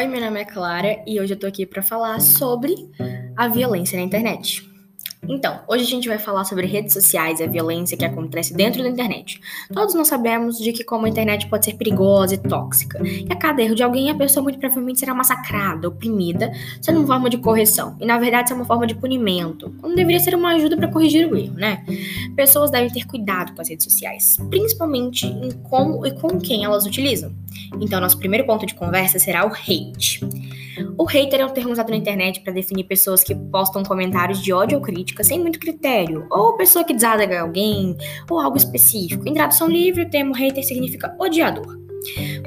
Oi, meu nome é Clara e hoje eu tô aqui para falar sobre a violência na internet. Então, hoje a gente vai falar sobre redes sociais e a violência que acontece dentro da internet. Todos nós sabemos de que como a internet pode ser perigosa e tóxica. E a cada erro de alguém, a pessoa muito provavelmente será massacrada, oprimida, sendo uma forma de correção. E na verdade, isso é uma forma de punimento, quando deveria ser uma ajuda para corrigir o erro, né? Pessoas devem ter cuidado com as redes sociais, principalmente em como e com quem elas utilizam. Então, nosso primeiro ponto de conversa será o hate. O hater é um termo usado na internet para definir pessoas que postam comentários de ódio ou crítica sem muito critério, ou pessoa que desagrada alguém, ou algo específico. Em tradução livre, o termo hater significa odiador.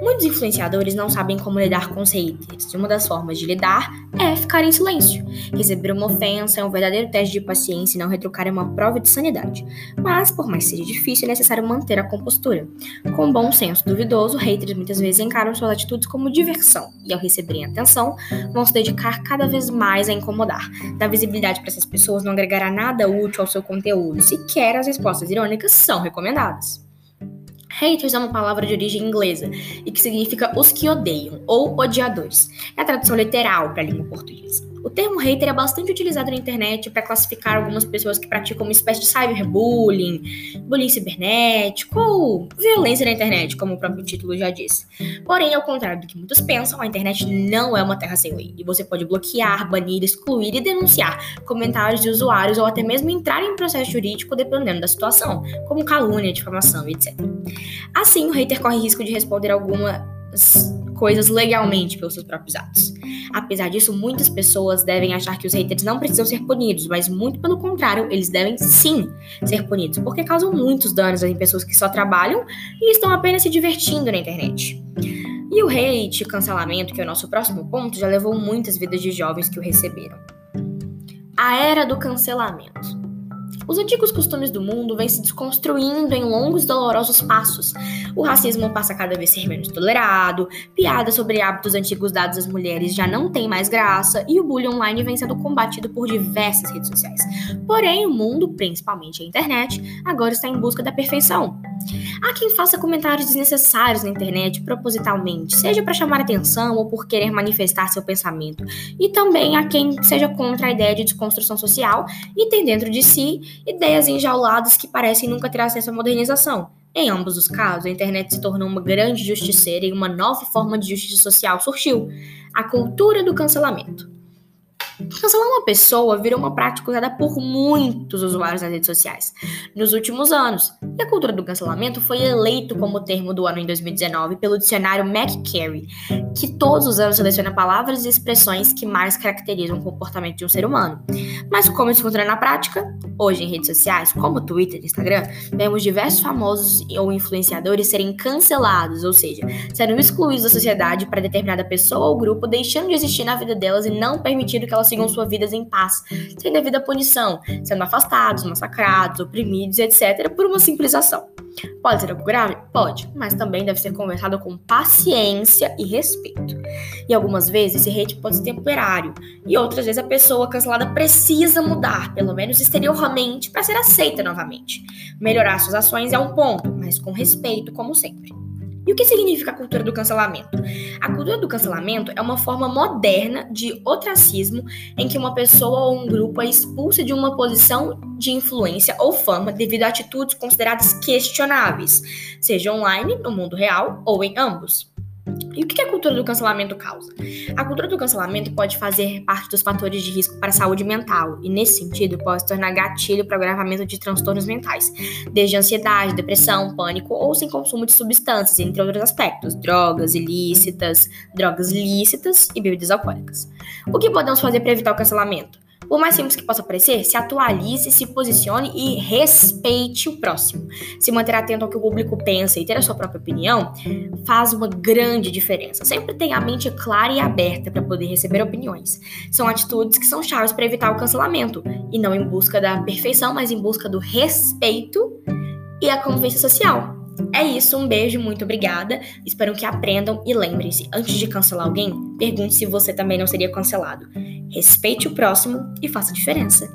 Muitos influenciadores não sabem como lidar com os haters, e uma das formas de lidar é ficar em silêncio. Receber uma ofensa é um verdadeiro teste de paciência e não retrucar é uma prova de sanidade. Mas, por mais seja difícil, é necessário manter a compostura. Com bom senso duvidoso, haters muitas vezes encaram suas atitudes como diversão, e ao receberem atenção, vão se dedicar cada vez mais a incomodar. Dar visibilidade para essas pessoas não agregará nada útil ao seu conteúdo, sequer as respostas irônicas são recomendadas. Haters é uma palavra de origem inglesa e que significa os que odeiam ou odiadores. É a tradução literal para a língua portuguesa. O termo hater é bastante utilizado na internet para classificar algumas pessoas que praticam uma espécie de cyberbullying, bullying cibernético ou violência na internet, como o próprio título já diz. Porém, ao contrário do que muitos pensam, a internet não é uma terra sem lei e você pode bloquear, banir, excluir e denunciar comentários de usuários ou até mesmo entrar em processo jurídico dependendo da situação, como calúnia, difamação, etc. Assim, o hater corre risco de responder algumas coisas legalmente pelos seus próprios atos. Apesar disso, muitas pessoas devem achar que os haters não precisam ser punidos, mas muito pelo contrário, eles devem sim ser punidos, porque causam muitos danos em pessoas que só trabalham e estão apenas se divertindo na internet. E o hate, cancelamento, que é o nosso próximo ponto, já levou muitas vidas de jovens que o receberam. A era do cancelamento. Os antigos costumes do mundo vêm se desconstruindo em longos e dolorosos passos. O racismo passa a cada vez ser menos tolerado, piadas sobre hábitos antigos dados às mulheres já não tem mais graça e o bullying online vem sendo combatido por diversas redes sociais. Porém, o mundo, principalmente a internet, agora está em busca da perfeição. Há quem faça comentários desnecessários na internet propositalmente, seja para chamar atenção ou por querer manifestar seu pensamento. E também há quem seja contra a ideia de desconstrução social e tem dentro de si ideias enjauladas que parecem nunca ter acesso à modernização. Em ambos os casos, a internet se tornou uma grande justiceira e uma nova forma de justiça social surgiu: a cultura do cancelamento. Cancelar uma pessoa virou uma prática usada por muitos usuários nas redes sociais nos últimos anos, e a cultura do cancelamento foi eleito como termo do ano em 2019 pelo dicionário McCary, que todos os anos seleciona palavras e expressões que mais caracterizam o comportamento de um ser humano. Mas como isso funciona na prática? Hoje, em redes sociais, como Twitter e Instagram, vemos diversos famosos ou influenciadores serem cancelados, ou seja, sendo excluídos da sociedade para determinada pessoa ou grupo, deixando de existir na vida delas e não permitindo que elas sigam suas vidas em paz, sem devida punição, sendo afastados, massacrados, oprimidos, etc., por uma simples ação. Pode ser algo grave? Pode, mas também deve ser conversado com paciência e respeito. E algumas vezes esse hate pode ser temporário, e outras vezes a pessoa cancelada precisa mudar, pelo menos exteriormente, para ser aceita novamente. Melhorar suas ações é um ponto, mas com respeito, como sempre. E o que significa a cultura do cancelamento? A cultura do cancelamento é uma forma moderna de ostracismo em que uma pessoa ou um grupo é expulsa de uma posição de influência ou fama devido a atitudes consideradas questionáveis, seja online, no mundo real ou em ambos. E o que a cultura do cancelamento causa? A cultura do cancelamento pode fazer parte dos fatores de risco para a saúde mental, e nesse sentido pode se tornar gatilho para o agravamento de transtornos mentais, desde ansiedade, depressão, pânico ou sem consumo de substâncias, entre outros aspectos, drogas ilícitas, drogas lícitas e bebidas alcoólicas. O que podemos fazer para evitar o cancelamento? Por mais simples que possa parecer, se atualize, se posicione e respeite o próximo. Se manter atento ao que o público pensa e ter a sua própria opinião faz uma grande diferença. Sempre tenha a mente clara e aberta para poder receber opiniões. São atitudes que são chaves para evitar o cancelamento e não em busca da perfeição, mas em busca do respeito e a convivência social. É isso, um beijo, muito obrigada. Espero que aprendam e lembrem-se, antes de cancelar alguém, pergunte se você também não seria cancelado. Respeite o próximo e faça diferença.